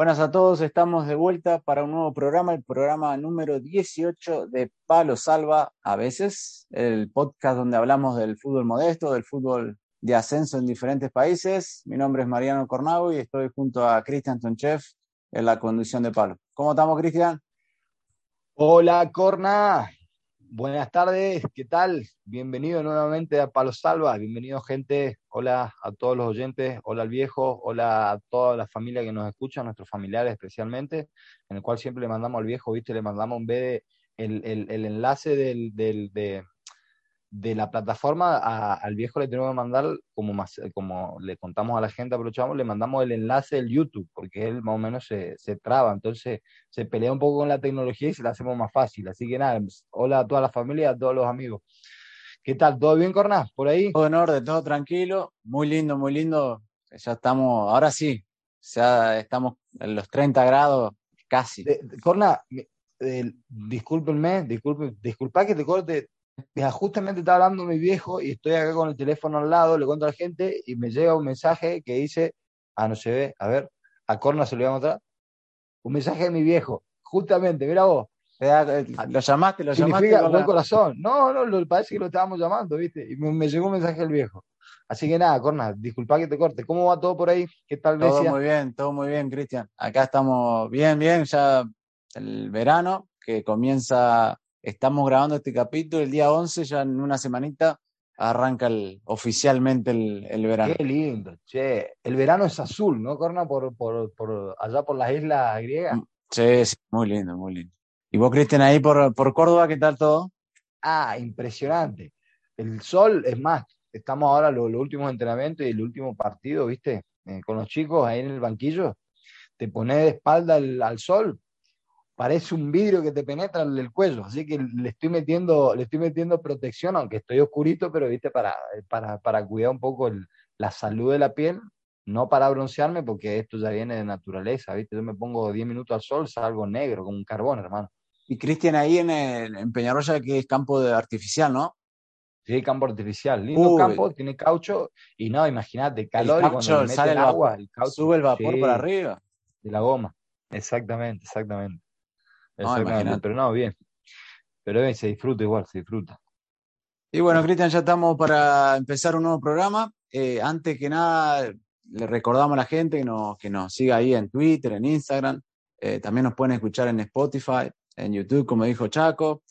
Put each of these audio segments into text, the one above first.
Buenas a todos, estamos de vuelta para un nuevo programa, el programa número 18 de Palo Salva a veces, el podcast donde hablamos del fútbol modesto, del fútbol de ascenso en diferentes países. Mi nombre es Mariano Cornago y estoy junto a Cristian Tonchev en la conducción de Palo. ¿Cómo estamos, Cristian? Hola, Corna. Buenas tardes, ¿qué tal? Bienvenido nuevamente a Palo Salva, bienvenido gente, hola a todos los oyentes, hola al viejo, hola a toda la familia que nos escucha, a nuestros familiares especialmente, en el cual siempre le mandamos al viejo, viste, le mandamos un vez el, el, enlace del, del, de, de la plataforma al viejo le tenemos que mandar, como, más, como le contamos a la gente, aprovechamos, le mandamos el enlace del YouTube, porque él más o menos se, se, traba, entonces se pelea un poco con la tecnología y se la hacemos más fácil. Así que nada, hola a toda la familia, a todos los amigos. ¿Qué tal? ¿Todo bien, Corná? ¿Por ahí? Todo en orden, todo tranquilo, muy lindo, muy lindo. Ya estamos, ahora sí, ya estamos en los 30 grados casi. Corna, eh, discúlpenme, disculpen, disculpa que te corte, justamente está hablando mi viejo y estoy acá con el teléfono al lado, le cuento a la gente y me llega un mensaje que dice, ah, no se ve, a ver, a Corna se lo voy a mostrar, un mensaje de mi viejo, justamente, mira vos. Eh, lo llamaste, lo llamaste. Con corazón. No, no, lo, parece que lo estábamos llamando, ¿viste? Y me, llegó un mensaje del viejo. Así que nada, Corna, disculpa que te corte. ¿Cómo va todo por ahí? ¿Qué tal, Todo muy bien, todo muy bien, Cristian. Acá estamos bien, bien, ya el verano que comienza Estamos grabando este capítulo el día 11, ya en una semanita arranca el, oficialmente el, verano. Qué lindo, che. El verano es azul, ¿no, Corna? Por, por, allá por las islas griegas. Mm, sí, sí, muy lindo, muy lindo. ¿Y vos, Cristian, ahí por, por Córdoba, qué tal todo? Ah, impresionante. El sol, es más, estamos ahora los, los últimos entrenamientos y el último partido, ¿viste? Eh, con los chicos ahí en el banquillo, te pones de espalda al sol parece un vidrio que te penetra en el cuello, así que le estoy metiendo, le estoy metiendo protección, aunque estoy oscurito, pero viste, para, para, para cuidar un poco la salud de la piel, no para broncearme, porque esto ya viene de naturaleza, viste, yo me pongo 10 minutos al sol, salgo negro, como un carbón, hermano. Y Cristian, ahí en, en Peñarroya, que es campo de artificial, ¿no? Sí, campo artificial, lindo campo, tiene caucho, y no, imagínate, calor, y cuando sale el agua, el caucho, sube el vapor para arriba. De la goma, exactamente, exactamente. No, pero no, bien. Pero bien, se disfruta igual, se disfruta. Y bueno, Cristian, ya estamos para empezar un nuevo programa. Eh, antes que nada, le recordamos a la gente que nos, que nos siga ahí en Twitter, en Instagram. Eh, también nos pueden escuchar en Spotify, en YouTube, como dijo Chaco,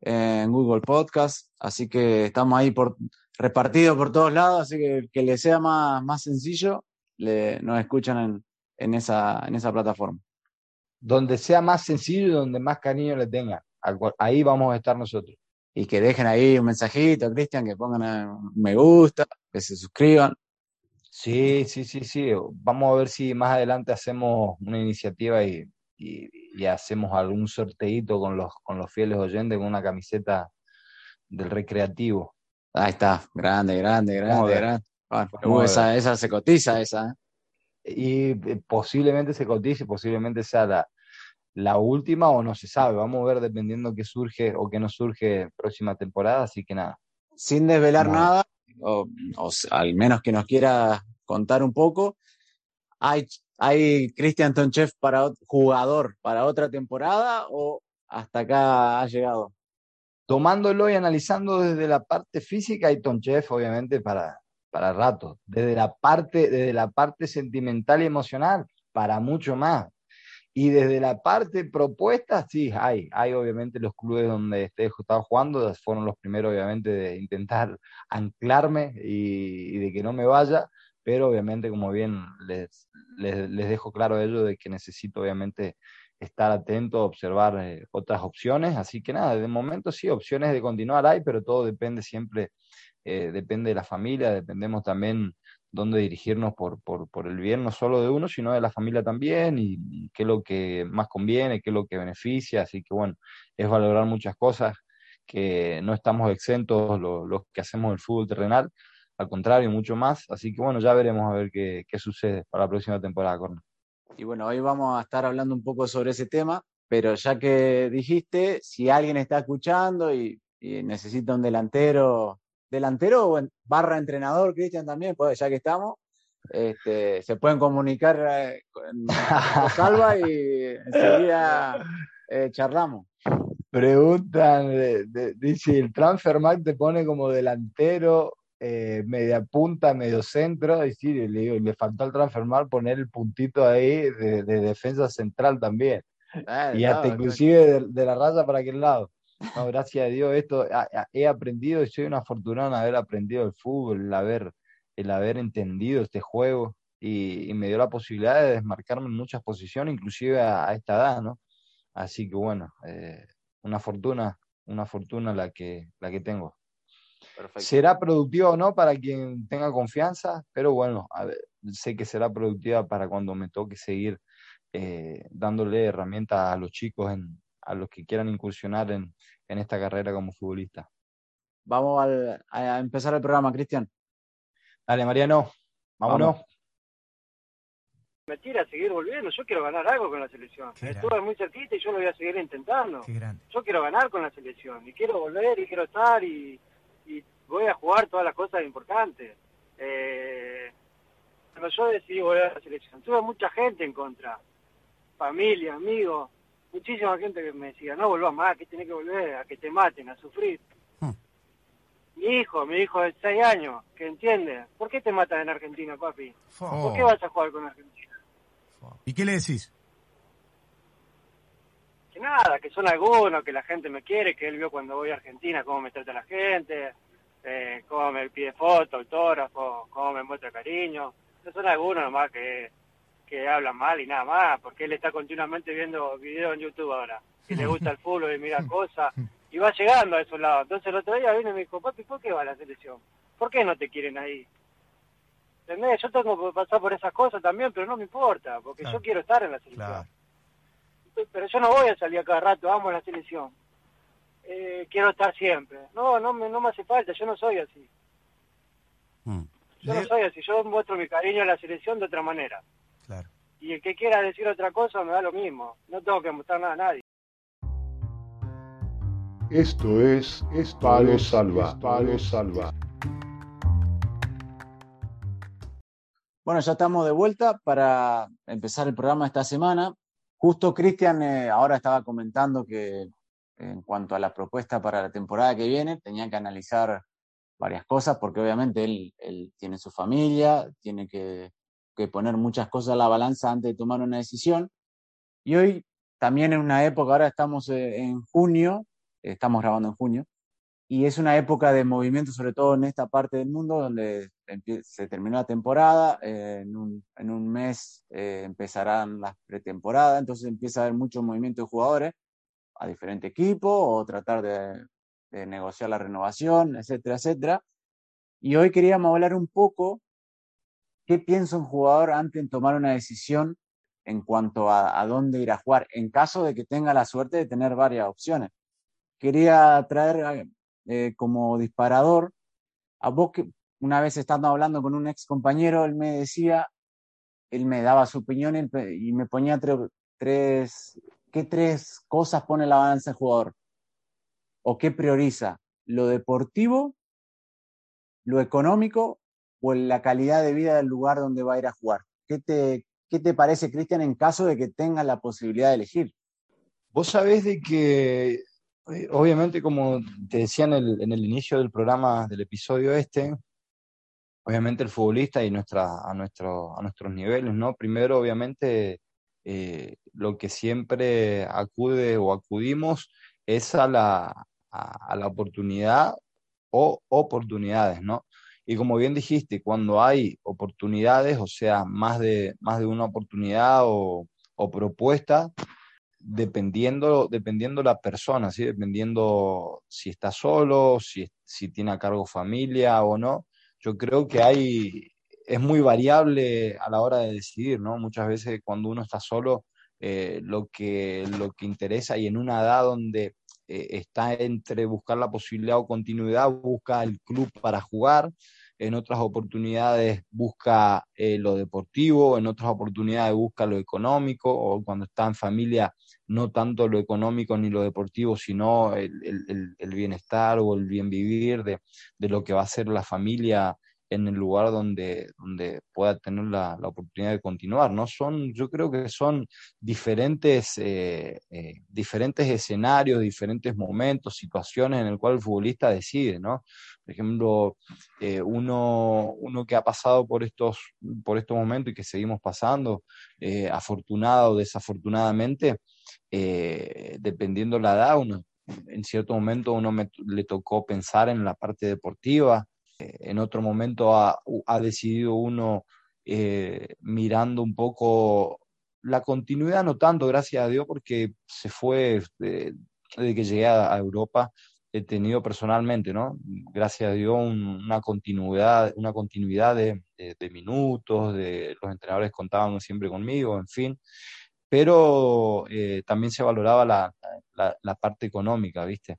en Google Podcast. Así que estamos ahí por, repartidos por todos lados. Así que que le sea más, más sencillo, le, nos escuchan en, en, esa, en esa plataforma donde sea más sencillo y donde más cariño le tengan. Ahí vamos a estar nosotros. Y que dejen ahí un mensajito, Cristian, que pongan me gusta, que se suscriban. Sí, sí, sí, sí. Vamos a ver si más adelante hacemos una iniciativa y, y, hacemos algún sorteito con los, con los fieles oyentes con una camiseta del recreativo. Ahí está, grande, grande, grande, grande. esa, esa se cotiza, esa. Y eh, posiblemente se cotice, posiblemente sea la, última o no se sabe. Vamos a ver dependiendo qué surge o qué no surge próxima temporada, así que nada. Sin desvelar nada, o, al menos que nos quiera contar un poco, ¿hay, hay Christian Tonchef para jugador para otra temporada o hasta acá ha llegado? Tomándolo y analizando desde la parte física, hay Tonchef obviamente para, para rato, desde la parte, desde la parte sentimental y emocional, para mucho más. Y desde la parte propuesta, sí, hay, hay obviamente los clubes donde este estaba jugando, fueron los primeros obviamente de intentar anclarme y, de que no me vaya, pero obviamente como bien les, les, dejo claro a ellos de que necesito obviamente estar atento, observar eh, otras opciones, así que nada, de momento sí, opciones de continuar hay, pero todo depende siempre eh, depende de la familia, dependemos también dónde dirigirnos por, por, por, el bien no solo de uno, sino de la familia también, y, qué es lo que más conviene, qué es lo que beneficia, así que bueno, es valorar muchas cosas que no estamos exentos los, que hacemos el fútbol terrenal, al contrario, mucho más. Así que bueno, ya veremos a ver qué, sucede para la próxima temporada, Corno. Y bueno, hoy vamos a estar hablando un poco sobre ese tema, pero ya que dijiste, si alguien está escuchando y, necesita un delantero, delantero o barra entrenador, Cristian también, pues ya que estamos, este, se pueden comunicar eh, con Salva y enseguida eh, charlamos. Preguntan, dice, el Transfermarkt te pone como delantero, eh, media punta, medio centro, y sí, le, digo, le faltó al Transfermarkt poner el puntito ahí de, defensa central también. Ah, y hasta inclusive de, la raya para aquel lado. No, gracias a Dios, esto he aprendido y soy una afortunado en haber aprendido el fútbol, el haber, el haber entendido este juego y, me dio la posibilidad de desmarcarme en muchas posiciones, inclusive a, esta edad, ¿no? Así que bueno, eh, una fortuna, una fortuna la que, la que tengo. Será productiva o no para quien tenga confianza, pero bueno, sé que será productiva para cuando me toque seguir eh, dándole herramientas a los chicos, en, a los que quieran incursionar en, en esta carrera como futbolista. Vamos a empezar el programa, Cristian. Dale, Mariano, vámonos me tira a seguir volviendo. Yo quiero ganar algo con la selección. Estuve muy cerquita y yo lo voy a seguir intentando. Yo quiero ganar con la selección y quiero volver y quiero estar y, voy a jugar todas las cosas importantes. Eh, cuando yo decidí volver a la selección, tuve mucha gente en contra. Familia, amigos, muchísima gente que me decía, no volvás más, que tenés que volver a que te maten, a sufrir. Hmm. Mi hijo, mi hijo de 6 años, que entiende, ¿por qué te matan en Argentina, papi? ¿Por qué vas a jugar con Argentina? ¿Y qué le decís? Que nada, que son algunos, que la gente me quiere, que él vio cuando voy a Argentina cómo me trata la gente, eh, cómo me pide fotos, autógrafos, cómo me muestra cariño. Esos son algunos nomás que, que hablan mal y nada más, porque él está continuamente viendo videos en YouTube ahora. Y le gusta el fútbol y mira cosas, y va llegando a esos lados. Entonces el otro día vino y me dijo, papi, ¿por qué va a la selección? ¿Por qué no te quieren ahí? Yo tengo que pasar por esas cosas también, pero no me importa, porque yo quiero estar en la selección. Pero yo no voy a salir a cada rato, vamos a la selección. Eh, quiero estar siempre. No, no me, no me hace falta, yo no soy así. Mm. Yo no soy así, yo muestro mi cariño a la selección de otra manera. Y el que quiera decir otra cosa me da lo mismo. No tengo que mostrar nada a nadie. Esto es, esto Palo Salva. Palo Salva. Bueno, ya estamos de vuelta para empezar el programa esta semana. Justo Cristian eh, ahora estaba comentando que en cuanto a la propuesta para la temporada que viene, tenía que analizar varias cosas, porque obviamente él, tiene su familia, tiene que, poner muchas cosas a la balanza antes de tomar una decisión. Y hoy, también en una época, ahora estamos eh, en junio, estamos grabando en junio, y es una época de movimiento, sobre todo en esta parte del mundo, donde se terminó la temporada, eh, en, un, en, un, mes eh, empezarán las pretemporadas, entonces empieza a haber mucho movimiento de jugadores a diferente equipo o tratar de, de, negociar la renovación, etcétera, etcétera. Y hoy queríamos hablar un poco qué piensa un jugador antes de tomar una decisión en cuanto a, dónde ir a jugar, en caso de que tenga la suerte de tener varias opciones. Quería traer eh, como disparador. A vos que una vez estando hablando con un ex compañero, él me decía, él me daba su opinión y me ponía tres, ¿qué tres cosas pone la balanza el jugador? ¿O qué prioriza? ¿Lo deportivo, lo económico o la calidad de vida del lugar donde va a ir a jugar? ¿Qué te, qué te parece, Cristian, en caso de que tenga la posibilidad de elegir? Vos sabés de que eh, obviamente, como te decía en el, en el inicio del programa, del episodio este, obviamente el futbolista y nuestra, a, nuestro, a nuestros niveles, ¿no? Primero, obviamente, eh, lo que siempre acude o acudimos es a la, a, la oportunidad o oportunidades, ¿no? Y como bien dijiste, cuando hay oportunidades, o sea, más de, más de una oportunidad o, o propuesta, dependiendo, dependiendo la persona, ¿sí? dependiendo si está solo, si, si tiene a cargo familia o no. Yo creo que hay, es muy variable a la hora de decidir, ¿no? Muchas veces cuando uno está solo eh, lo, que, lo que interesa y en una edad donde eh, está entre buscar la posibilidad o continuidad, busca el club para jugar, en otras oportunidades busca eh, lo deportivo, en otras oportunidades busca lo económico, o cuando está en familia, no tanto lo económico ni lo deportivo, sino el, el, bienestar o el bien vivir de, de, lo que va a ser la familia en el lugar donde, donde pueda tener la, la, oportunidad de continuar, ¿no? Son, yo creo que son diferentes, eh, eh, diferentes escenarios, diferentes momentos, situaciones en el cual el futbolista decide, ¿no? Por ejemplo, eh, uno, uno que ha pasado por estos, por estos momentos y que seguimos pasando, afortunado o desafortunadamente, dependiendo la edad, uno, en cierto momento uno me, le tocó pensar en la parte deportiva, en otro momento ha, decidido uno eh, mirando un poco la continuidad, no tanto, gracias a Dios, porque se fue desde que llegué a, Europa, he tenido personalmente, ¿no? Gracias a Dios, una continuidad, una continuidad de, minutos, de los entrenadores contaban siempre conmigo, en fin, pero eh, también se valoraba la, la, parte económica, ¿viste?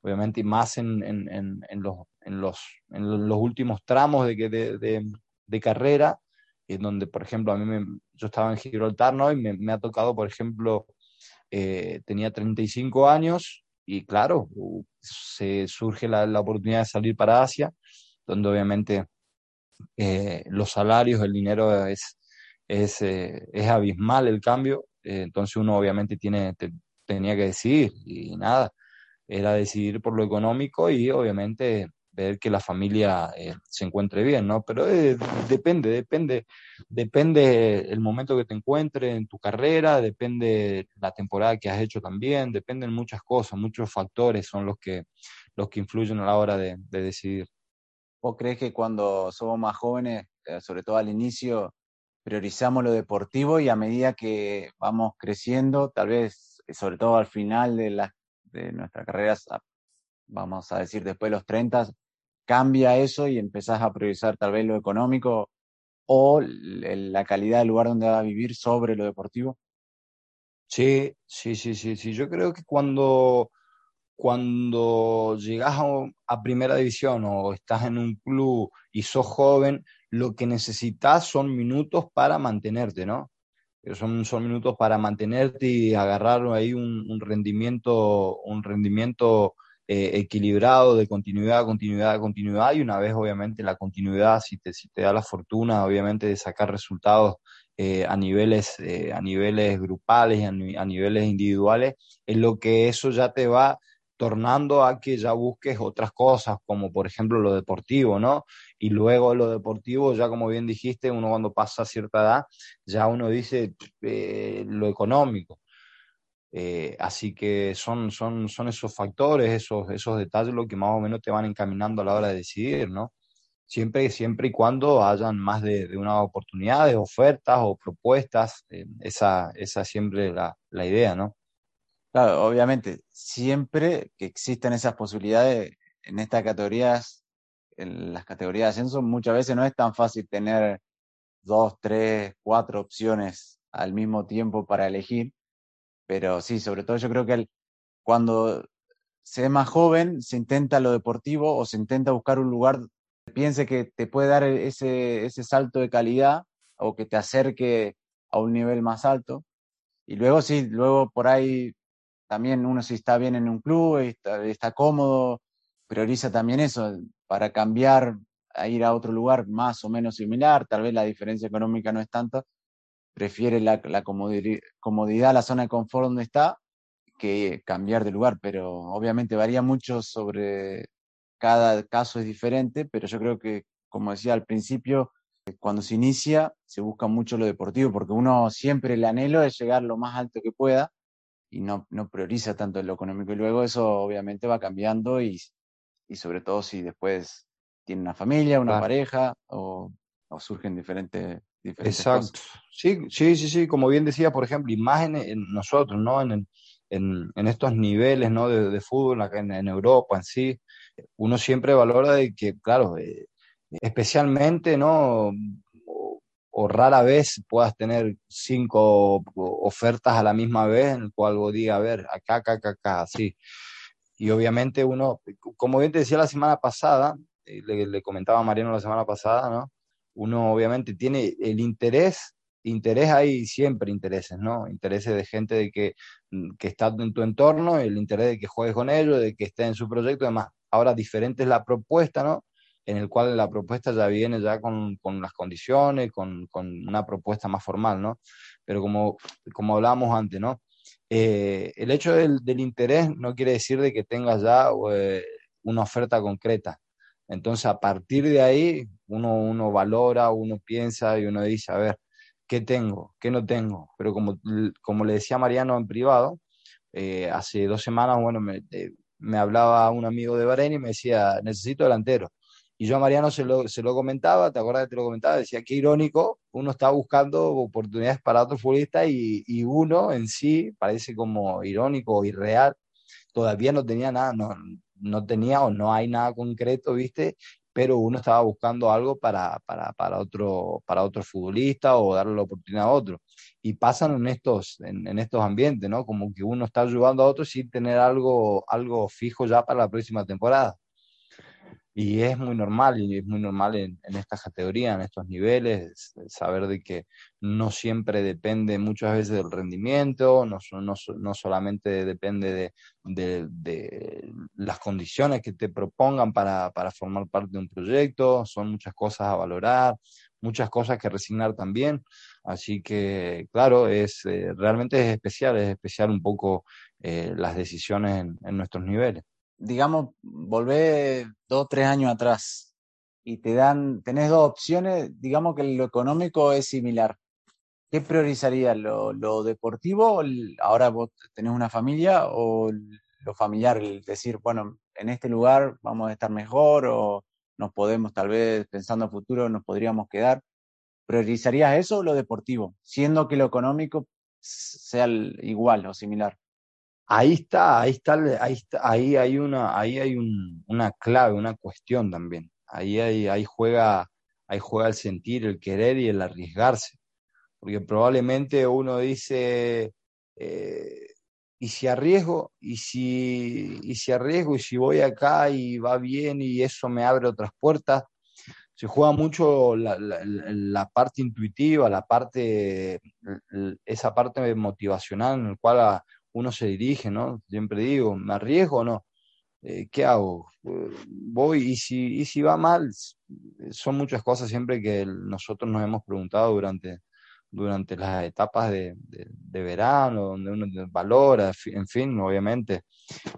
Obviamente, más en, en, en los en los, en los últimos tramos de, de, de, carrera, en donde, por ejemplo, a mí me, yo estaba en Gibraltar, ¿no? Y me, me ha tocado, por ejemplo, eh, tenía 35 años y claro, se surge la, la, oportunidad de salir para Asia, donde obviamente eh, los salarios, el dinero es, es, eh, es abismal el cambio, entonces uno obviamente tiene, tenía que decidir y nada, era decidir por lo económico y obviamente ver que la familia eh, se encuentre bien, ¿no? Pero eh, depende, depende, depende el momento que te encuentres en tu carrera, depende la temporada que has hecho también, dependen muchas cosas, muchos factores son los que, los que influyen a la hora de, decidir. ¿Vos crees que cuando somos más jóvenes, eh, sobre todo al inicio, priorizamos lo deportivo y a medida que vamos creciendo, tal vez, sobre todo al final de, la, de nuestras carreras, vamos a decir después de los 30, cambia eso y empezás a priorizar tal vez lo económico o la calidad del lugar donde vas a vivir sobre lo deportivo? Sí, sí, sí, sí, sí. Yo creo que cuando, cuando llegas a, primera división o estás en un club y sos joven, lo que necesitas son minutos para mantenerte, ¿no? Son, son minutos para mantenerte y agarrar ahí un rendimiento, un rendimiento eh, equilibrado de continuidad, continuidad, continuidad, y una vez obviamente la continuidad, si te, si te da la fortuna obviamente de sacar resultados eh, a, niveles, eh, a niveles grupales y a, niveles individuales, es lo que eso ya te va tornando a que ya busques otras cosas, como por ejemplo lo deportivo, ¿no? Y luego lo deportivo, ya como bien dijiste, uno cuando pasa a cierta edad, ya uno dice lo económico. Eh, así que son, son, son esos factores, esos, esos detalles lo que más o menos te van encaminando a la hora de decidir, ¿no? Siempre, siempre y cuando hayan más de, una oportunidad, de ofertas o propuestas, eh, esa, esa siempre la, la idea, ¿no? Claro, obviamente, siempre que existen esas posibilidades en estas categorías, en las categorías de ascenso, muchas veces no es tan fácil tener dos, tres, cuatro opciones al mismo tiempo para elegir pero sí, sobre todo yo creo que cuando se es más joven, se intenta lo deportivo o se intenta buscar un lugar que piense que te puede dar ese, ese salto de calidad o que te acerque a un nivel más alto. Y luego sí, luego por ahí también uno si está bien en un club, está, está cómodo, prioriza también eso, para cambiar a ir a otro lugar más o menos similar, tal vez la diferencia económica no es tanta, prefiere la, la comodidad, la zona de confort donde está, que cambiar de lugar, pero obviamente varía mucho sobre cada caso es diferente, pero yo creo que, como decía al principio, cuando se inicia se busca mucho lo deportivo, porque uno siempre el anhelo es llegar lo más alto que pueda y no, no prioriza tanto lo económico. Y luego eso obviamente va cambiando y, y sobre todo si después tiene una familia, una pareja o, o surgen diferentes Exacto. Sí, sí, sí, sí, como bien decía, por ejemplo, imágenes en nosotros, ¿no? En, en, en estos niveles, ¿no? De, de fútbol en, en, Europa en sí, uno siempre valora de que, claro, eh, especialmente, ¿no? O, o rara vez puedas tener cinco ofertas a la misma vez en el cual vos digas, a ver, acá, acá, acá, acá, así. Y obviamente uno, como bien te decía la semana pasada, eh, le, le comentaba a Mariano la semana pasada, ¿no? Uno obviamente tiene el interés interés hay siempre intereses, ¿no? Intereses de gente de que, mm, que está en tu entorno, el interés de que juegues con ellos, de que esté en su proyecto, además. Ahora diferente es la propuesta, ¿no? En el cual la propuesta ya viene ya con, con las condiciones, con, con, una propuesta más formal, ¿no? Pero como, como hablábamos antes, ¿no? Eh, el hecho del, del, interés no quiere decir de que tengas ya eh, una oferta concreta. Entonces, a partir de ahí, uno, uno valora, uno piensa y uno dice, a ver, qué tengo, qué no tengo. Pero como, como le decía Mariano en privado, eh, hace dos semanas, bueno, me, eh, me, hablaba un amigo de Bahrein y me decía, necesito delantero. Y yo a Mariano se lo, se lo comentaba, ¿te acuerdas que te lo comentaba? Decía, qué irónico, uno está buscando oportunidades para otro futbolista y, y uno en sí parece como irónico o irreal. Todavía no tenía nada, no, no tenía o no hay nada concreto, ¿viste? Pero uno estaba buscando algo para, para, para, otro, para otro futbolista o darle la oportunidad a otro. Y pasan en estos, en, estos ambientes, ¿no? Como que uno está ayudando a otro sin tener algo, algo fijo ya para la próxima temporada. Y es muy normal, y es muy normal en, en estas categorías, en estos niveles, saber de que no siempre depende muchas veces del rendimiento, no, no, no solamente depende de, de, las condiciones que te propongan para, para, formar parte de un proyecto, son muchas cosas a valorar, muchas cosas que resignar también. Así que, claro, es eh, realmente es especial, es especial un poco eh, las decisiones en nuestros niveles digamos, volver dos, tres años atrás y te dan, tenés dos opciones, digamos que lo económico es similar. ¿Qué priorizarías? ¿Lo, deportivo? ¿Ahora vos tenés una familia o lo familiar? Decir, bueno, en este lugar vamos a estar mejor o nos podemos, tal vez, pensando a futuro, nos podríamos quedar. ¿Priorizarías eso o lo deportivo? Siendo que lo económico sea igual o similar ahí está, ahí está, ahí está, ahí hay una, ahí hay un, una clave, una cuestión también. Ahí, hay, ahí juega, ahí juega el sentir, el querer y el arriesgarse. Porque probablemente uno dice, eh, y si arriesgo, y si, y si arriesgo, y si voy acá y va bien y eso me abre otras puertas, se juega mucho la, parte intuitiva, la parte, esa parte motivacional en la cual uno se dirige, ¿no? Siempre digo, ¿me arriesgo o no? Eh, ¿Qué hago? Eh, voy y si, y si va mal, son muchas cosas siempre que nosotros nos hemos preguntado durante, durante las etapas de, verano, donde uno valora, en fin, obviamente,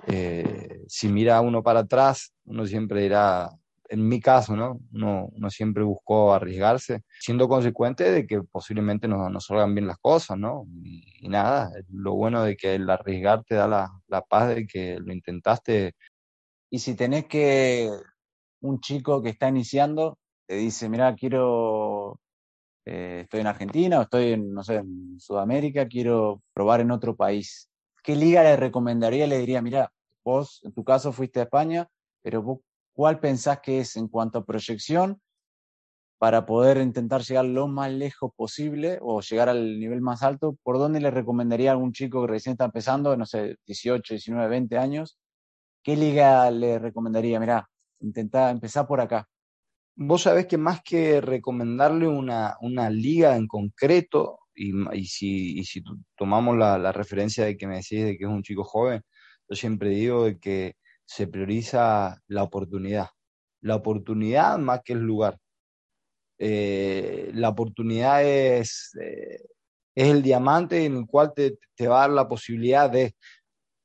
eh, si mira uno para atrás, uno siempre dirá, en mi caso, ¿no? Uno, uno, siempre buscó arriesgarse, siendo consecuente de que posiblemente no, no salgan bien las cosas, ¿no? Y, y, nada, lo bueno de que el arriesgar te da la, la, paz de que lo intentaste. Y si tenés que, un chico que está iniciando, te dice, mira, quiero, eh, estoy en Argentina o estoy en, no sé, en Sudamérica, quiero probar en otro país. ¿Qué liga le recomendaría? Le diría, mira, vos en tu caso fuiste a España, pero vos ¿Cuál pensás que es en cuanto a proyección para poder intentar llegar lo más lejos posible o llegar al nivel más alto? ¿Por dónde le recomendaría a algún chico que recién está empezando, no sé, 18, 19, 20 años? ¿Qué liga le recomendaría? Mirá, intentá empezar por acá. Vos sabés que más que recomendarle una, una liga en concreto, y, y, si, y si tomamos la, la, referencia de que me decís de que es un chico joven, yo siempre digo de que se prioriza la oportunidad. La oportunidad más que el lugar. Eh, la oportunidad es, eh, es el diamante en el cual te, te, va a dar la posibilidad de,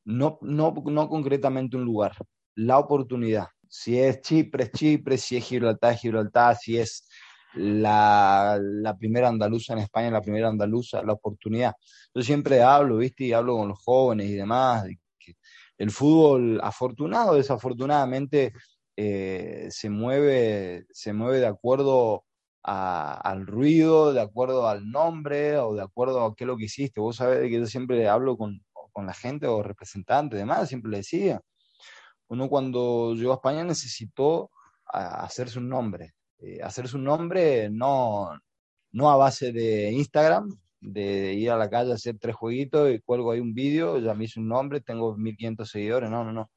no, no, no concretamente un lugar, la oportunidad. Si es Chipre, es Chipre, si es Gibraltar, es Gibraltar, si es la, la, primera andaluza en España, la primera andaluza, la oportunidad. Yo siempre hablo, ¿viste? Y hablo con los jóvenes y demás, el fútbol, afortunado desafortunadamente, eh, se, mueve, se mueve de acuerdo a, al ruido, de acuerdo al nombre o de acuerdo a qué es lo que hiciste. Vos sabés que yo siempre hablo con, con la gente o representantes, demás, siempre le decía. Uno cuando llegó a España necesitó hacerse un nombre. Eh, hacerse un nombre no, no a base de Instagram, de ir a la calle a hacer tres jueguitos y cuelgo ahí un vídeo, ya me hice un nombre, tengo 1500 seguidores, no, no, no.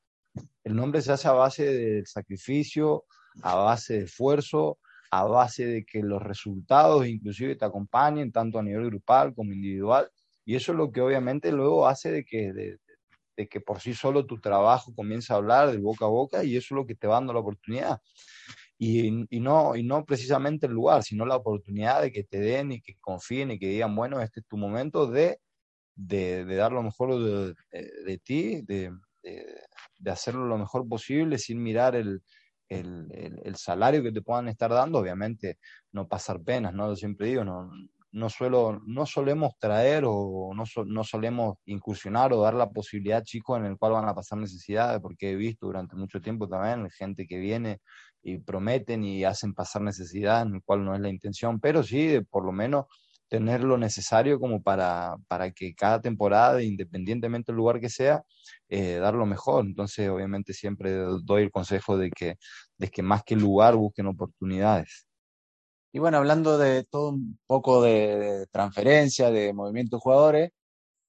El nombre se hace a base del sacrificio, a base de esfuerzo, a base de que los resultados inclusive te acompañen tanto a nivel grupal como individual. Y eso es lo que obviamente luego hace de que, de, que por sí solo tu trabajo comience a hablar de boca a boca y eso es lo que te va dando la oportunidad. Y, no, y no precisamente el lugar, sino la oportunidad de que te den y que confíen y que digan, bueno, este es tu momento de, de, de dar lo mejor de, de ti, de, de, hacerlo lo mejor posible sin mirar el, el, salario que te puedan estar dando, obviamente no pasar penas, ¿no? Yo siempre digo, no, no, suelo, no solemos traer o no, no solemos incursionar o dar la posibilidad a chicos en el cual van a pasar necesidades, porque he visto durante mucho tiempo también gente que viene y prometen y hacen pasar necesidades, en el cual no es la intención, pero sí, por lo menos tener lo necesario como para, para que cada temporada, independientemente del lugar que sea, eh, dar lo mejor. Entonces, obviamente, siempre doy el consejo de que, de que más que lugar busquen oportunidades. Y bueno, hablando de todo un poco de, transferencia, de movimiento de jugadores,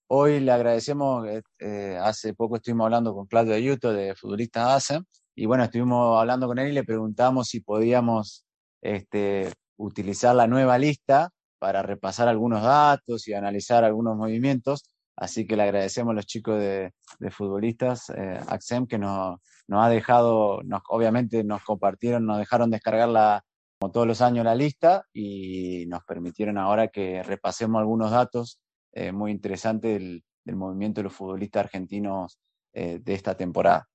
hoy le agradecemos, eh, eh, hace poco estuvimos hablando con Claudio Ayuto de Futbolistas ASE, y bueno, estuvimos hablando con él y le preguntamos si podíamos este, utilizar la nueva lista para repasar algunos datos y analizar algunos movimientos. Así que le agradecemos a los chicos de, futbolistas, eh, AXEM, que nos, ha dejado, nos, obviamente nos compartieron, nos dejaron descargar la, como todos los años la lista y nos permitieron ahora que repasemos algunos datos eh, muy interesantes del, del, movimiento de los futbolistas argentinos eh, de esta temporada.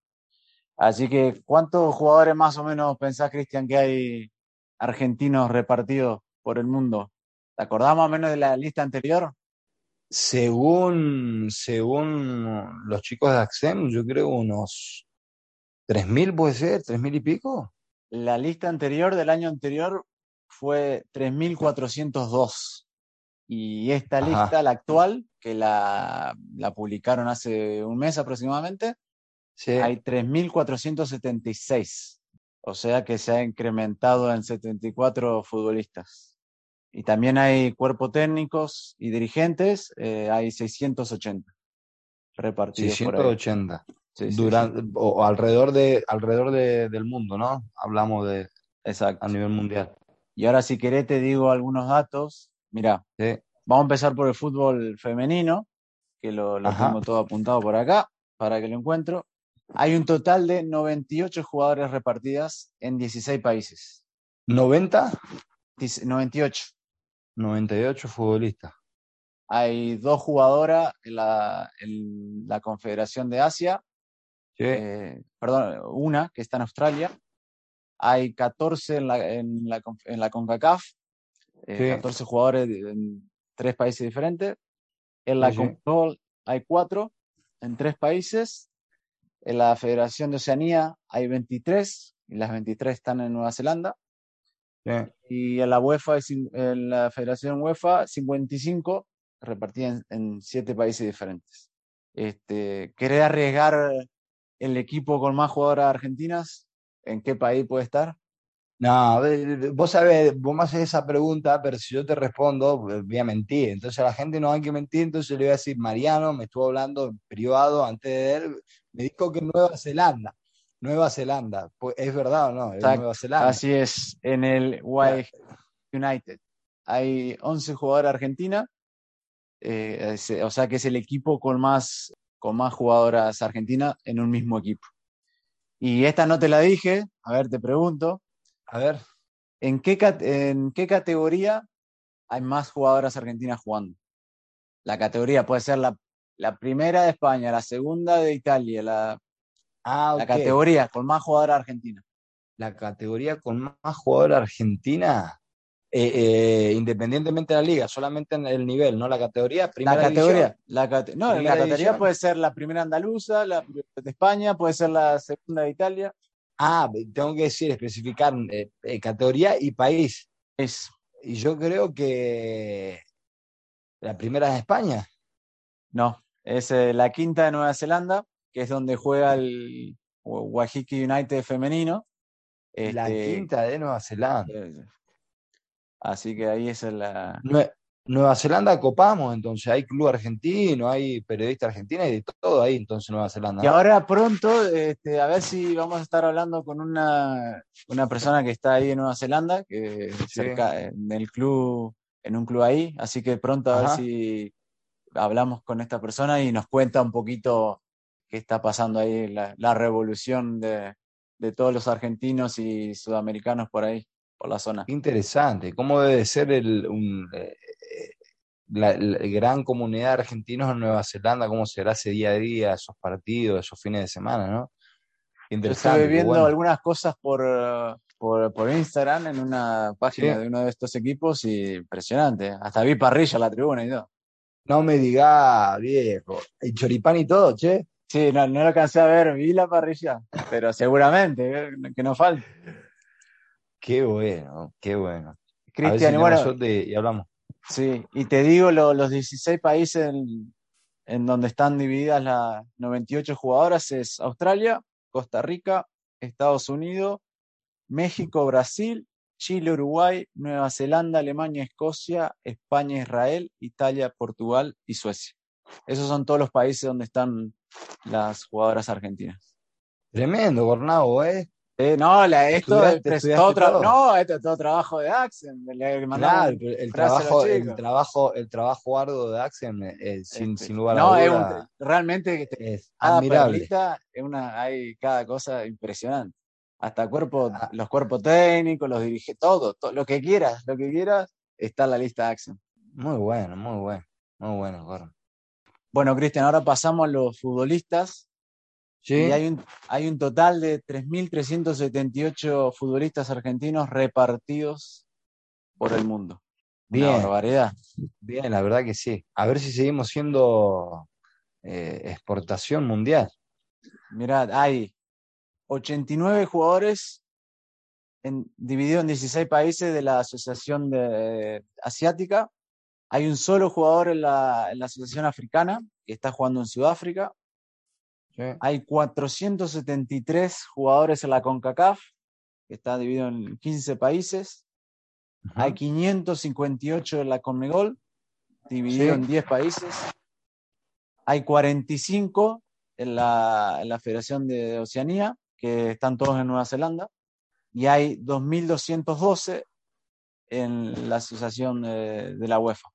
Así que, ¿cuántos jugadores más o menos pensás, Cristian, que hay argentinos repartidos por el mundo? ¿Te acordás más o menos de la lista anterior? Según, según los chicos de Axem, yo creo unos 3.000 puede ser, 3.000 y pico. La lista anterior del año anterior fue 3.402. Y esta lista, la actual, que la, la, publicaron hace un mes aproximadamente, hay 3.476. O sea que se ha incrementado en 74 futbolistas. Y también hay cuerpos técnicos y dirigentes, eh, hay 680 repartidos 680. Durante, O alrededor, de, alrededor de, del mundo, ¿no? Hablamos de Exacto. a nivel mundial. Y ahora si querés te digo algunos datos. Mira, vamos a empezar por el fútbol femenino, que lo, lo tengo todo apuntado por acá, para que lo encuentro. Hay un total de 98 jugadores repartidas en 16 países. ¿90? 98. 98 futbolistas. Hay dos jugadoras en la, en la Confederación de Asia. Eh, perdón, una que está en Australia. Hay 14 en la, en la, en la CONCACAF. 14 eh, jugadores en tres países diferentes. En la CONCACAF hay cuatro en tres países. En la Federación de Oceanía hay 23 y las 23 están en Nueva Zelanda. Y en la UEFA, en la Federación UEFA, 55 repartidas en, siete países diferentes. Este, ¿Querés arriesgar el equipo con más jugadoras argentinas? ¿En qué país puede estar? No, vos sabés, vos me haces esa pregunta, pero si yo te respondo, voy a mentir. Entonces a la gente no hay que mentir, entonces le voy a decir, Mariano me estuvo hablando en privado antes de él, me dijo que Nueva Zelanda. Nueva Zelanda. Pues, ¿Es verdad o no? Nueva Zelanda. Así es, en el United. Hay 11 jugadores argentinas, eh, o sea que es el equipo con más, con más jugadoras argentinas en un mismo equipo. Y esta no te la dije, a ver, te pregunto. A ver. ¿En qué, en qué categoría hay más jugadoras argentinas jugando? La categoría puede ser la, la primera de España, la segunda de Italia, la Ah, La categoría con más jugadora argentina. La categoría con más jugadora argentina, eh, eh, independientemente de la liga, solamente en el nivel, ¿no? La categoría, primera La categoría, la no, la categoría puede ser la primera andaluza, la de España, puede ser la segunda de Italia. Ah, tengo que decir, especificar eh, categoría y país. Es. Y yo creo que la primera de España. No, es la quinta de Nueva Zelanda, que es donde juega el Wahiki United femenino. la este, quinta de Nueva Zelanda. Eh, Así que ahí es la... Nue- Nueva Zelanda copamos, entonces hay club argentino, hay periodista argentina y de todo ahí, entonces Nueva Zelanda. Y ahora pronto, este, a ver si vamos a estar hablando con una, una persona que está ahí en Nueva Zelanda, que cerca en el club, en un club ahí, así que pronto a ver si hablamos con esta persona y nos cuenta un poquito qué está pasando ahí, la, la revolución de, de todos los argentinos y sudamericanos por ahí, por la zona. Interesante, ¿cómo debe ser el, un, eh, la, la gran comunidad de argentinos en Nueva Zelanda? ¿Cómo será ese día a día, esos partidos, esos fines de semana, ¿no? Yo interesante, estuve viendo bueno. algunas cosas por, por, por Instagram en una página Sí. de uno de estos equipos y impresionante. Hasta vi parrilla en la tribuna y todo. No me diga, viejo, el choripán y todo, che. Sí, no, no lo alcancé a ver, vi la parrilla, pero seguramente, eh, que no falte. Qué bueno, qué bueno. Si Cristian, tenemos bueno, y hablamos. Sí, y te digo lo- los 16 países en, donde están divididas las 98 jugadoras es Australia, Costa Rica, Estados Unidos, México, Brasil, Chile, Uruguay, Nueva Zelanda, Alemania, Escocia, España, Israel, Italia, Portugal y Suecia. Esos son todos los países donde están las jugadoras argentinas. Tremendo, Gornao, ¿eh? Eh, no, la, esto es ¿Estudiaste- pres- estudiaste todo todo? no, esto es todo trabajo de mandamos Claro, el a trabajo, el trabajo, el trabajo arduo de Axel, eh, sin, Este, sin lugar a no, es un- duda, realmente que te- es cada admirable. perlita es una, hay cada cosa impresionante. Hasta cuerpo, Ah. los cuerpos técnicos, los dirige, todo, to- lo que quieras, lo que quieras, está en la lista de Axel. Muy bueno, muy bueno, muy bueno, Gorn. Bueno, Cristian, ahora pasamos a los futbolistas. Sí, Y hay un, hay un total de 3.378 futbolistas argentinos repartidos por el mundo. Una Bien. barbaridad. bien, la verdad que sí. A ver si seguimos siendo eh, exportación mundial. Mirad, hay 89 jugadores en, divididos en 16 países de la Asociación de- Asiática. Hay un solo jugador en la, en la Asociación Africana que está jugando en Sudáfrica. Sí. Hay 473 jugadores en la CONCACAF, que está dividido en 15 países. Ujú. Hay 558 en la CONMEBOL, dividido Sí. en 10 países. Hay 45 en la, en la Federación de Oceanía, que están todos en Nueva Zelanda. Y hay 2.212 en la Asociación de, de la UEFA,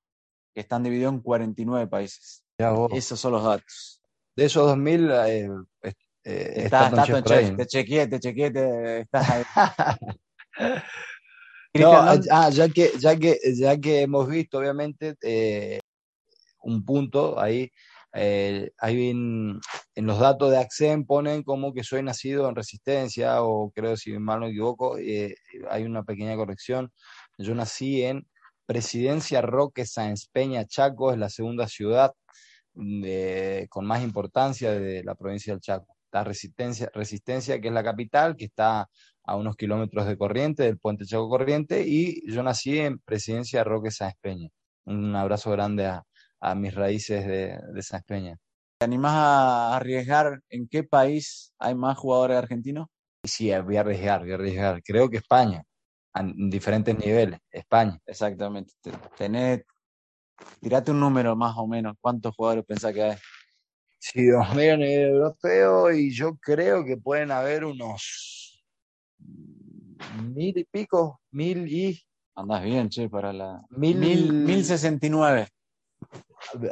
que están divididos en 49 países. Esos son los datos. De esos 2000, eh, eh, eh, Está, está Chef te chequeé, te chequeé, te, estás ahí. No, ¿dónde- ah, ya que, ya que, ya que hemos visto, obviamente, eh, un punto ahí, eh, ahí en, en los datos de Accent ponen como que soy nacido en Resistencia, o creo si mal no me equivoco, eh, hay una pequeña corrección. Yo nací en Presidencia Roque Sáenz Peña, Chaco, es la segunda ciudad de- con más importancia de la provincia del Chaco. La Resistencia, Resistencia, que es la capital, que está a unos kilómetros de Corriente, del puente Chaco Corriente, y yo nací en Presidencia Roque Sáenz Peña. Un abrazo grande a, a mis raíces de, de Sáenz Peña. ¿Te animás a arriesgar en qué país hay más jugadores argentinos? Sí, voy a arriesgar, voy a arriesgar. Creo que España, en diferentes niveles. España. Exactamente. Te- Tenés, tirate un número más o menos. ¿Cuántos jugadores pensás que hay? Sí, dos mil a nivel europeo, y yo creo que pueden haber unos mil y pico, mil y Andás bien, che, para la. mil, Mil, mil sesenta y nueve.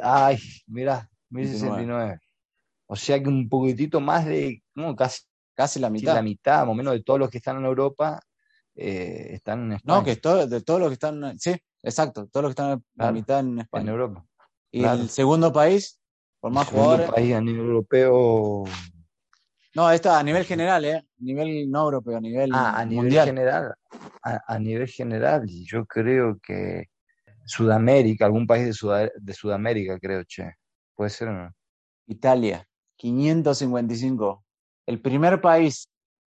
Ay, mira, 1069. O sea que un poquitito más de, no, casi Casi la mitad. la mitad, más o menos, de todos los que están en Europa eh, están en España. No, que todo, de todos los que están. Sí, exacto. Todos los que están la Claro, mitad en en España. Europa. y claro. el segundo país, por más El jugadores. país a nivel europeo. No, esto a nivel general, ¿eh? A nivel no europeo, a nivel Ah, a nivel mundial. general. A, a nivel general, yo creo que Sudamérica, algún país de, Suda- de Sudamérica, creo, che. Puede ser o no. Italia, 555. El primer país,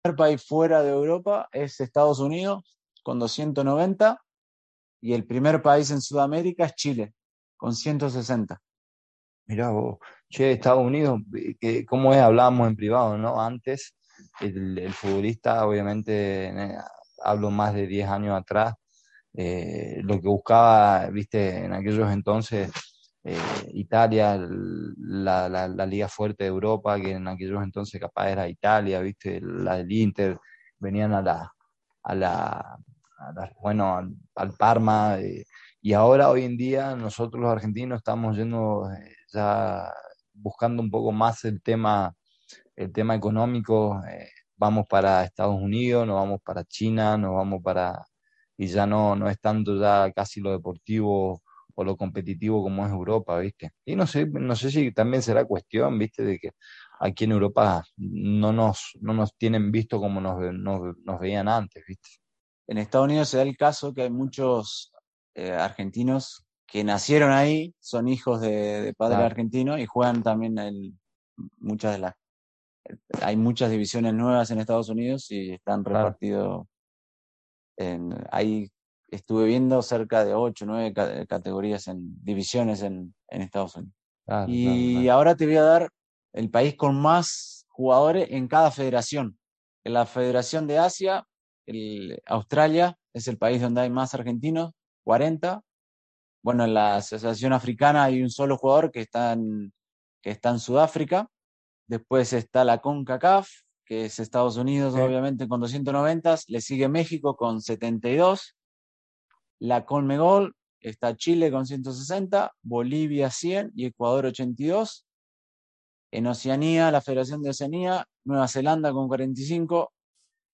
país fuera de Europa es Estados Unidos, con 290. Y el primer país en Sudamérica es Chile, con 160. Mirá vos, che, Estados Unidos, que, ¿cómo es? Hablábamos en privado, ¿no? Antes, el, el futbolista, obviamente, eh, hablo más de 10 años atrás, eh, lo que buscaba, viste, en aquellos entonces eh, Italia, la, la, liga fuerte de Europa, que en aquellos entonces capaz era Italia, viste, la del Inter, venían a la, a la, bueno, al, Parma, eh, y ahora hoy en día nosotros los argentinos estamos yendo ya buscando un poco más el tema, el tema económico, vamos para Estados Unidos, nos vamos para China, nos vamos para y ya no, no es tanto ya casi lo deportivo o lo competitivo como es Europa, ¿viste? Y no sé, no sé si también será cuestión, ¿viste? De que aquí en Europa no nos, no nos tienen visto como nos, nos, veían antes, ¿viste? En Estados Unidos se da el caso que hay muchos eh, argentinos que nacieron ahí, son hijos de, de padres argentinos y juegan también en muchas de las... Hay muchas divisiones nuevas en Estados Unidos y están repartidos ahí estuve viendo cerca de 8, 9 categorías en divisiones en, Estados Unidos. y ahora te voy a dar el país con más jugadores en cada federación. En la Federación de Asia, el, Australia es el país donde hay más argentinos, 40. Bueno, en la Asociación Africana hay un solo jugador que está en, que está en Sudáfrica. Después está la CONCACAF, que es Estados Unidos, obviamente, con 290, le sigue México con 72, la Conmebol está Chile con 160, Bolivia 100 y Ecuador 82. En Oceanía, la Federación de Oceanía, Nueva Zelanda con 45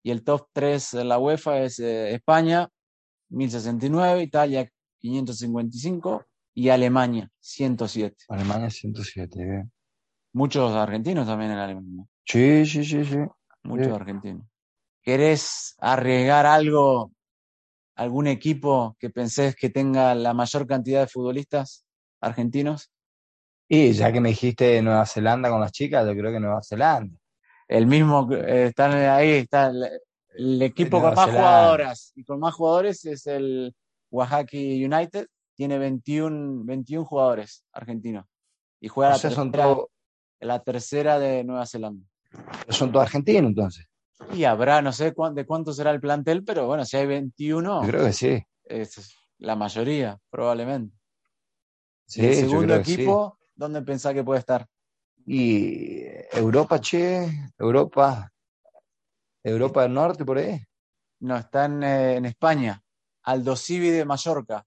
y el top 3 de la UEFA es eh, España 1069, Italia 555 y Alemania 107. Alemania 107, Muchos argentinos también en Alemania. Sí, sí, sí, sí. Muchos argentinos. ¿Querés arriesgar algo, algún equipo que pensés que tenga la mayor cantidad de futbolistas argentinos? Y ya que me dijiste Nueva Zelanda con las chicas, yo creo que Nueva Zelanda. El mismo, eh, están ahí, está el, equipo con más jugadoras y con más jugadores es el Oaxaca United, tiene 21, 21 jugadores argentinos y juega la tercera de Nueva Zelanda. Son todos argentinos entonces. Y habrá, no sé de cuánto será el plantel, pero bueno, si hay 21. creo que sí. Es la mayoría, probablemente. Sí, el segundo equipo, ¿dónde pensás que puede estar? Y Europa, che, Europa, Europa del Norte, por ahí. No, está en, eh, en España. Aldo Civi de Mallorca,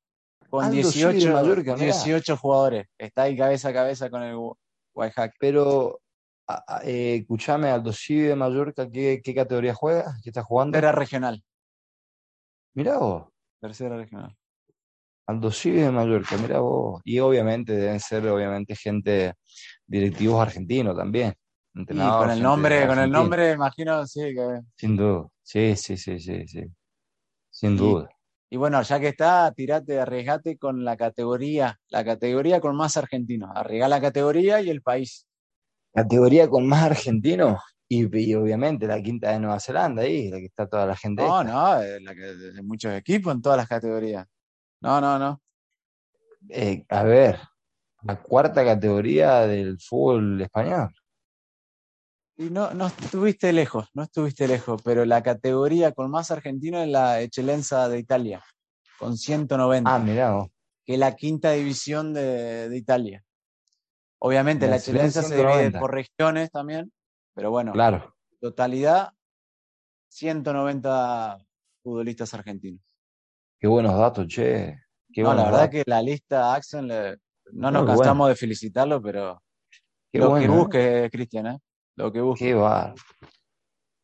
con 18, 18 jugadores. Está ahí cabeza a cabeza con el White Pero eh, escuchame, Aldo Civi de Mallorca, ¿qué, ¿qué, categoría juega? ¿Qué está jugando? Tercera regional. Mirá vos. Tercera regional. Aldo Civi de Mallorca, mirá vos. Y obviamente deben ser, obviamente, gente, directivos argentinos también. Y con el nombre, con el nombre, imagino, sí que. Sin duda. Sí, sí, sí, sí, sí. Sin duda. Y bueno, ya que está, tirate, arriesgate con la categoría, la categoría con más argentinos. Arriesga la categoría y el país categoría con más argentinos y, obviamente la quinta de Nueva Zelanda ahí, la que está toda la gente. No, no, la que, de muchos equipos en todas las categorías. No, no, no. Eh, a ver, la cuarta categoría del fútbol español. Y no, no estuviste lejos, no estuviste lejos, pero la categoría con más argentinos es la Eccellenza de Italia, con 190. Ah, mirá Que es la quinta división de, de Italia. Obviamente la, excelencia se divide por regiones también, pero bueno, claro. totalidad 190 futbolistas argentinos. Qué buenos datos, che. no, la verdad que la lista Axel, no nos cansamos de felicitarlo, pero lo que ¿eh? busque, Cristian, ¿eh? Lo que busque. Qué va.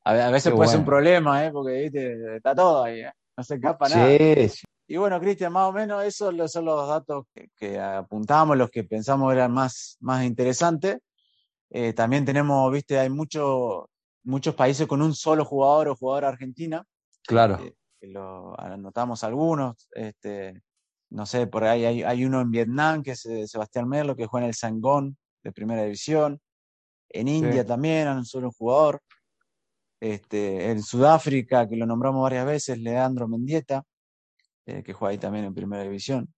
A, veces puede ser un problema, ¿eh? Porque ¿viste? está todo ahí, ¿eh? no se escapa nada. Sí, y bueno, Cristian, más o menos esos son los datos que, apuntamos, los que pensamos eran más, más interesantes. Eh, también tenemos, viste, hay muchos muchos países con un solo jugador o jugadora argentina. Claro. Eh, lo anotamos algunos. Este, no sé, por ahí hay, hay, uno en Vietnam, que es eh, Sebastián Merlo, que juega en el Sangón de primera división. En India también hay un solo jugador. Este, en Sudáfrica, que lo nombramos varias veces, Leandro Mendieta. Eh, que juega ahí también en primera división.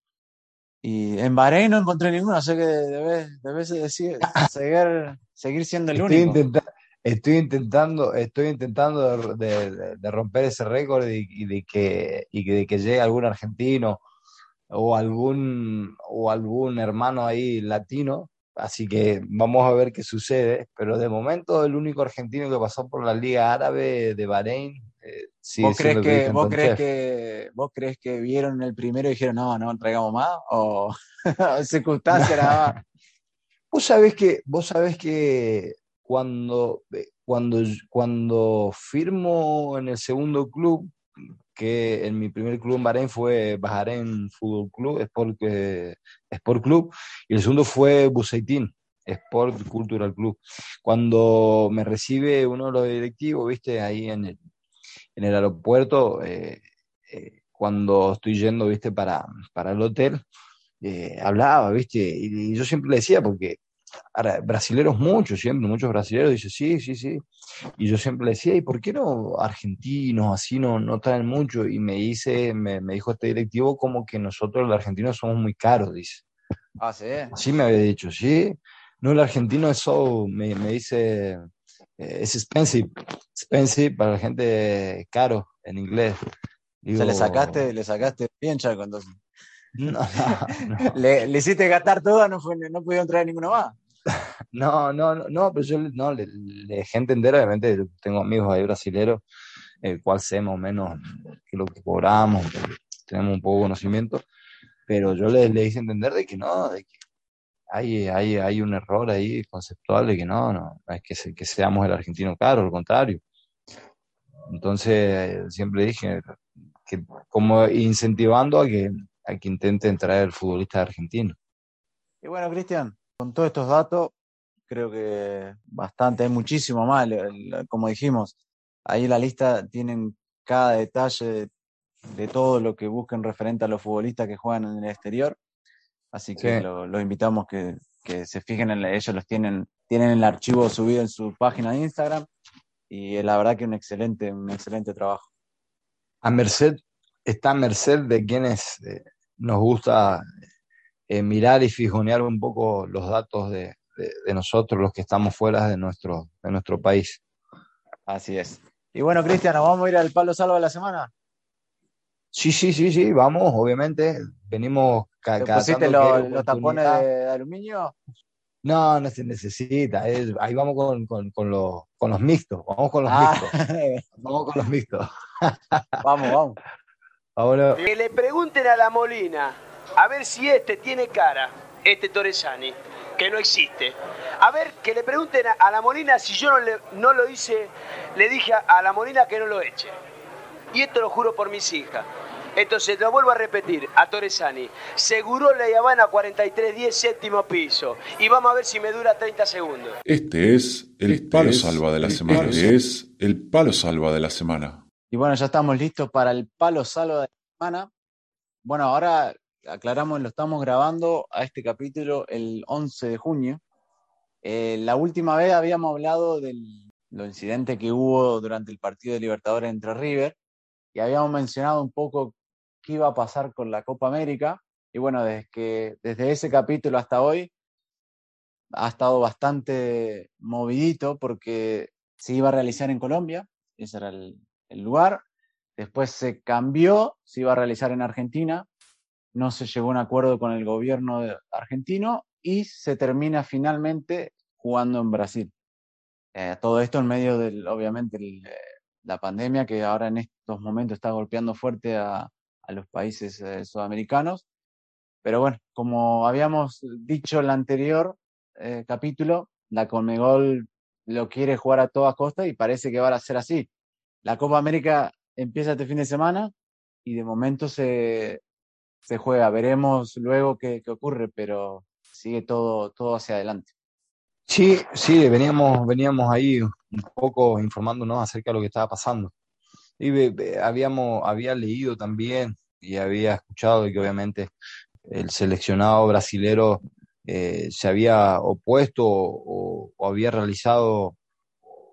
Y en Bahrein no encontré ninguno, así que debes, debes decir, seguir, seguir siendo el único. estoy intentando, estoy intentando de, romper ese récord y, de que, y de que llegue algún argentino o algún, o algún hermano ahí latino. Así que vamos a ver qué sucede. Pero de momento el único argentino que pasó por la Liga Árabe de Bahrein eh, ¿Vos, crees que, ¿vos, crees que, ¿Vos crees que vieron el primero y dijeron, no, no traigamos más? ¿O circunstancia nada más? Vos sabés que, vos sabés que cuando, eh, cuando, cuando firmo en el segundo club, que en mi primer club en Bahrein fue Bahrein Fútbol Club, Sport, eh, Sport Club, y el segundo fue Buseitin, Sport Cultural Club. Cuando me recibe uno de los directivos, viste, ahí en el, en el aeropuerto, eh, cuando estoy yendo, viste, para, para el hotel, hablaba, viste, y, yo siempre le decía, porque brasileros muchos, siempre, muchos brasileros dicen, sí, sí, sí. Y yo siempre le decía, ¿y por qué no argentinos así no, no traen mucho? Y me dice, me, dijo este directivo como que nosotros los argentinos somos muy caros, dice. Ah, sí. Así me había dicho, sí. No, el argentino es so, me, dice, eh, es expensive, expensive para la gente caro en inglés. Digo, le sacaste, le sacaste bien, Chaco, entonces. No, le, le, hiciste gastar todo, no, fue, no pudieron traer ninguno más. No, no, no, pero yo no, le, dejé entender, obviamente, tengo amigos ahí brasileros, el cual sé más o menos que lo que cobramos, tenemos un poco de conocimiento, pero yo le, le hice entender de que no, de que hay, hay, hay un error ahí conceptual de que no, no, es que, seamos el argentino caro, al contrario. Entonces, siempre dije que como incentivando a que, a que intenten traer el futbolista argentino. Y bueno, Cristian, con todos estos datos, creo que bastante, hay muchísimo más, como dijimos, ahí la lista tienen cada detalle de, todo lo que busquen referente a los futbolistas que juegan en el exterior, así que los invitamos que, que se fijen en ellos los tienen, tienen el archivo subido en su página de Instagram y la verdad que un excelente, un excelente trabajo. A merced, está a merced de quienes eh, nos gusta eh, mirar y fijonear un poco los datos de, nosotros, los que estamos fuera de nuestro, de nuestro país. Así es. Y bueno, Cristiano, ¿vamos a ir al palo salvo de la semana? Sí, sí, sí, sí, vamos, obviamente. Venimos ¿Te pusiste los tapones de, aluminio? No, no se necesita. ahí vamos con, con, los, con, los, mixtos. Vamos con los ah. mixtos. Vamos con los mixtos. vamos, vamos. Que le pregunten a la Molina a ver si este tiene cara, este Torresani, que no existe. A ver, que le pregunten a, la Molina si yo no, le, no lo hice, le dije a, la Molina que no lo eche. Y esto lo juro por mis hijas. Entonces, lo vuelvo a repetir, a Torresani, seguro la Habana 4310, séptimo piso. Y vamos a ver si me dura 30 segundos. Este es el este palo salva de la semana. Este es el palo salva de la semana. Y bueno, ya estamos listos para el palo salva de la semana. Bueno, ahora aclaramos, lo estamos grabando a este capítulo el 11 de junio. Eh, la última vez habíamos hablado del incidente que hubo durante el partido de Libertadores entre River y habíamos mencionado un poco iba a pasar con la Copa América. Y bueno, desde ese capítulo hasta hoy ha estado bastante movidito porque se iba a realizar en Colombia, ese era el lugar. Después se cambió, se iba a realizar en Argentina, no se llegó a un acuerdo con el gobierno argentino y se termina finalmente jugando en Brasil. Eh, todo esto en medio del, obviamente, eh, la pandemia que ahora en estos momentos está golpeando fuerte a, los países eh, sudamericanos. Pero bueno, como habíamos dicho en el anterior capítulo, la Conmebol lo quiere jugar a toda costa y parece que va a ser así. La Copa América empieza este fin de semana y de momento se, se juega. Veremos luego qué, ocurre, pero sigue todo, todo hacia adelante. Sí, sí, veníamos, veníamos ahí un poco informándonos acerca de lo que estaba pasando. Y habíamos, había leído también y había escuchado que obviamente el seleccionado brasilero eh, se había opuesto o, había realizado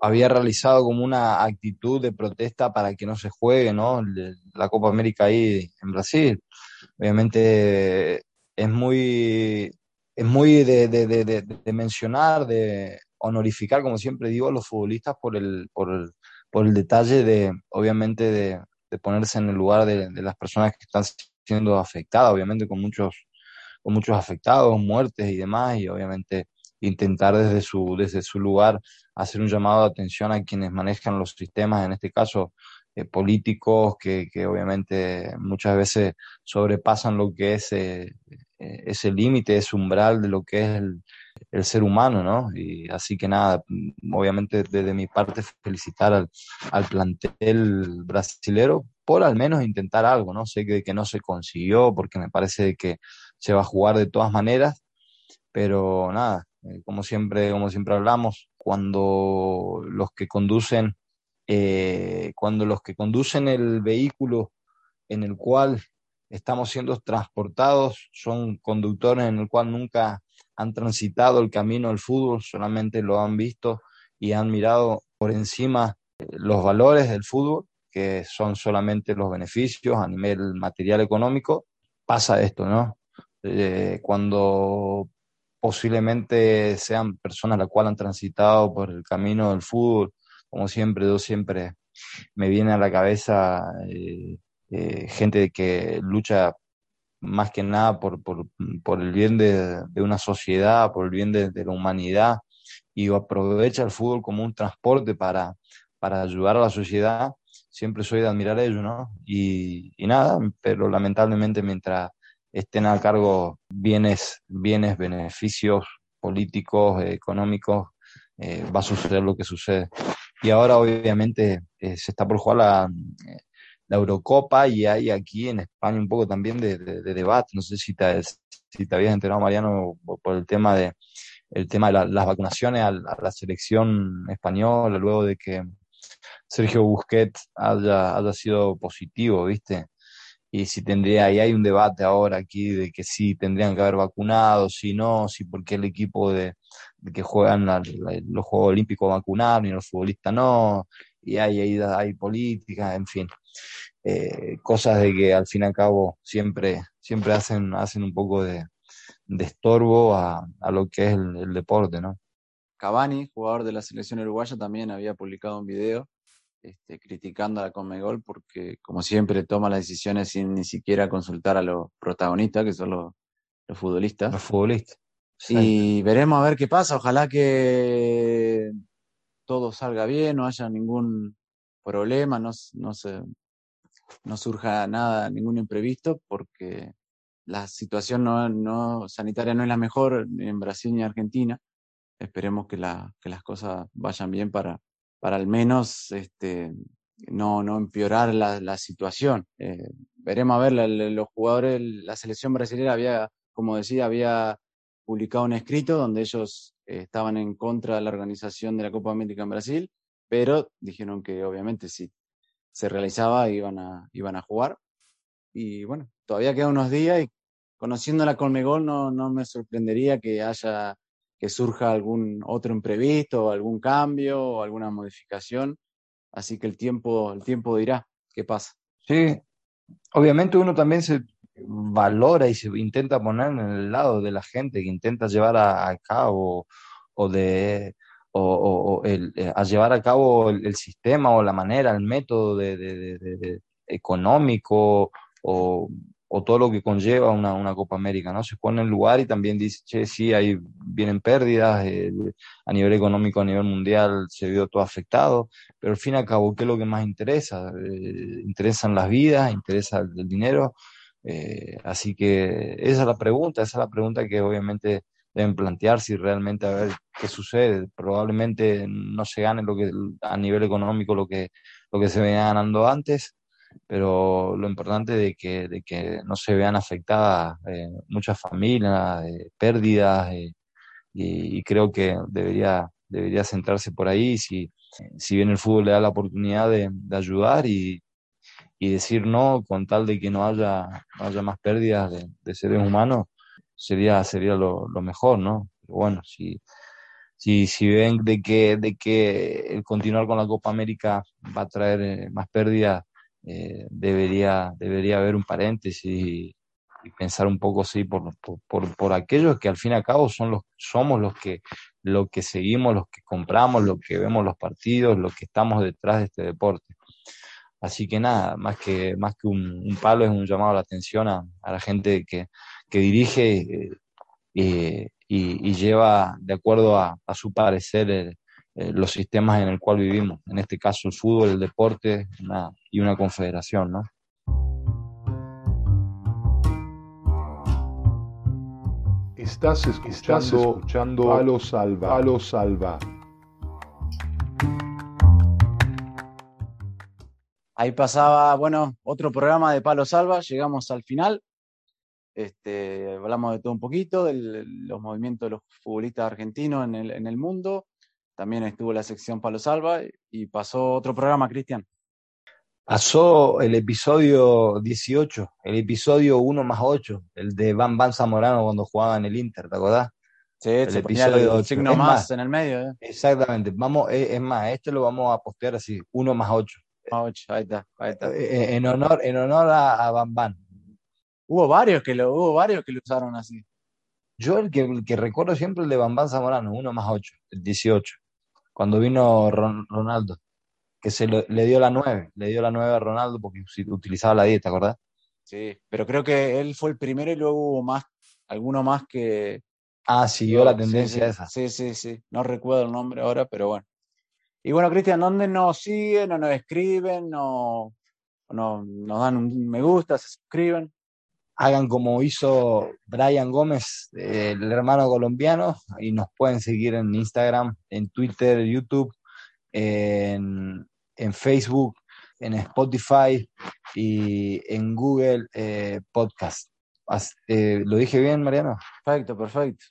había realizado como una actitud de protesta para que no se juegue ¿no? la Copa América ahí en Brasil obviamente es muy, es muy de, mencionar, de, honorificar, como siempre digo, a los futbolistas por el, por el, por el detalle de, obviamente, de, ponerse en el lugar de, las personas que están siendo afectadas, obviamente con muchos, con muchos afectados, muertes y demás, y obviamente intentar desde su, desde su lugar hacer un llamado de atención a quienes manejan los sistemas, en este caso eh, políticos, que, que, obviamente muchas veces sobrepasan lo que es eh, eh, ese límite, ese umbral de lo que es el, el, ser humano, ¿no? Y así que nada, obviamente desde mi parte felicitar al, plantel brasilero por al menos intentar algo, ¿no? Sé que, que no se consiguió porque me parece que se va a jugar de todas maneras, pero nada, eh, como siempre, como siempre hablamos, cuando los que conducen, eh, cuando los que conducen el vehículo en el cual estamos siendo transportados son conductores en el cual nunca han transitado el camino del fútbol, solamente lo han visto y han mirado por encima eh, los valores del fútbol, que son solamente los beneficios a nivel material económico, pasa esto, ¿no? Eh, cuando posiblemente sean personas las cuales han transitado por el camino del fútbol, como siempre, yo siempre me viene a la cabeza eh, gente que lucha más que nada por, por, por el bien de, de, una sociedad, por el bien de, la humanidad, y aprovecha el fútbol como un transporte para, para ayudar a la sociedad, siempre soy de admirar ello, ¿no? Y, y nada, pero lamentablemente mientras estén a cargo bienes, bienes, beneficios políticos, eh, económicos, eh, va a suceder lo que sucede. Y ahora obviamente eh, se está por jugar la, la, Eurocopa y hay aquí en España un poco también de, de, de debate. No sé si te, si te habías enterado, Mariano, por el tema de el tema de la, las vacunaciones a, la selección española luego de que Sergio Busquets haya, sido positivo, ¿viste? y si tendría, y hay un debate ahora aquí de que sí tendrían que haber vacunado, si no, si porque el equipo de, que juegan los Juegos Olímpicos vacunaron y los futbolistas no, y hay, hay, hay política, en fin, eh, cosas de que al fin y al cabo siempre, siempre hacen, hacen un poco de, de estorbo a, a, lo que es el, el deporte, ¿no? Cavani, jugador de la selección uruguaya, también había publicado un video este, criticando a la Conmebol porque, como siempre, toma las decisiones sin ni siquiera consultar a los protagonistas, que son los, los futbolistas. Los futbolistas. Y veremos a ver qué pasa. Ojalá que todo salga bien, no haya ningún problema, no, no, se, no surja nada, ningún imprevisto, porque la situación no, no, sanitaria no es la mejor en Brasil ni en Argentina. Esperemos que, la, que las cosas vayan bien para, para al menos este, no, no empeorar la, la situación. Eh, veremos a ver, los jugadores, la selección brasileña había, como decía, había publicado un escrito donde ellos estaban en contra de la organización de la Copa América en Brasil, pero dijeron que obviamente si se realizaba iban a, iban a jugar. Y bueno, todavía quedan unos días y conociendo la Colmegol no, no me sorprendería que haya que surja algún otro imprevisto, algún cambio alguna modificación. Así que el tiempo, el tiempo dirá qué pasa. Sí, obviamente uno también se valora y se intenta poner en el lado de la gente que intenta llevar a cabo o de o, o, o el, a llevar a cabo el, el, sistema o la manera, el método de, de, de económico o o todo lo que conlleva una, una, Copa América, ¿no? Se pone en lugar y también dice, che, sí, ahí vienen pérdidas, eh, a nivel económico, a nivel mundial se vio todo afectado, pero al fin y al cabo, ¿qué es lo que más interesa? Eh, interesan las vidas, interesa el, el dinero, eh, así que esa es la pregunta, esa es la pregunta que obviamente deben plantear si realmente a ver qué sucede. Probablemente no se gane lo que a nivel económico lo que, lo que se venía ganando antes, pero lo importante de que, de que no se vean afectadas eh, muchas familias, eh, pérdidas, eh, y, creo que debería, debería centrarse por ahí, si, si bien el fútbol le da la oportunidad de, de ayudar y, y, decir no con tal de que no haya, no haya más pérdidas de seres humanos, sería, sería lo, lo mejor, ¿no? Pero bueno, si, si, si ven de que, de que el continuar con la Copa América va a traer más pérdidas, eh, debería, debería haber un paréntesis y, pensar un poco sí por, por, por, aquellos que al fin y al cabo son los, somos los que, lo que seguimos, los que compramos, lo que vemos los partidos, lo que estamos detrás de este deporte. Así que nada, más que, más que un, palo es un llamado a la atención a, la gente que, dirige eh, eh, y, lleva de acuerdo a, su parecer eh, los sistemas en el cual vivimos, en este caso el fútbol, el deporte y una confederación, ¿no? Estás escuchando, escuchando Palo Salva. Palo Salva. Ahí pasaba, bueno, otro programa de Palo Salva, llegamos al final. Este, hablamos de todo un poquito, de los movimientos de los futbolistas argentinos en el, en el mundo. También estuvo la sección Palo Salva y pasó otro programa, Cristian. Pasó el episodio 18, el episodio 1 más 8, el de Van Van Zamorano cuando jugaba en el Inter, ¿te acordás? Sí, el episodio el signo más, en el medio. ¿eh? Exactamente, vamos, es, más, este lo vamos a postear así, 1 más 8. Ahí está, ahí está. Eh, eh, en honor, en honor a, Van Van. Hubo varios que lo, hubo varios que lo usaron así. Yo el que, el que recuerdo siempre el de Van Van Zamorano, 1 más 8, el 18, cuando vino Ronaldo que se le dio la 9, le dio la 9 a Ronaldo porque utilizaba la 10, ¿te acordás? Sí, pero creo que él fue el primero y luego hubo más, alguno más que... Ah, siguió la tendencia esa. Sí, sí, sí, no recuerdo el nombre ahora, pero bueno. Y bueno, Cristian, ¿dónde nos siguen o nos escriben o, no, nos dan un me gusta, se suscriben? Hagan como hizo Brian Gómez, el hermano colombiano, y nos pueden seguir en Instagram, en Twitter, YouTube, en en Facebook, en Spotify y en Google eh, Podcast. Eh, ¿Lo dije bien, Mariano? Perfecto, perfecto.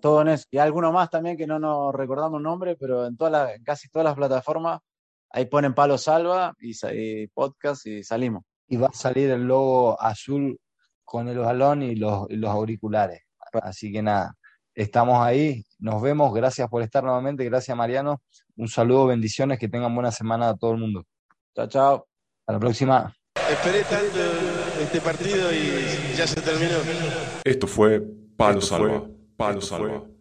todo en eso. Y alguno más también que no nos recordamos el nombre, pero en, todas casi todas las plataformas ahí ponen palo salva y, podcast y salimos. Y va a salir el logo azul con el balón y los, y los auriculares. Así que nada, estamos ahí. Nos vemos. Gracias por estar nuevamente. Gracias, Mariano. Un saludo, bendiciones, que tengan buena semana a todo el mundo. Chao, chao. A la próxima. Este partido y ya se terminó. Esto fue Palo Salva. Palo Salva.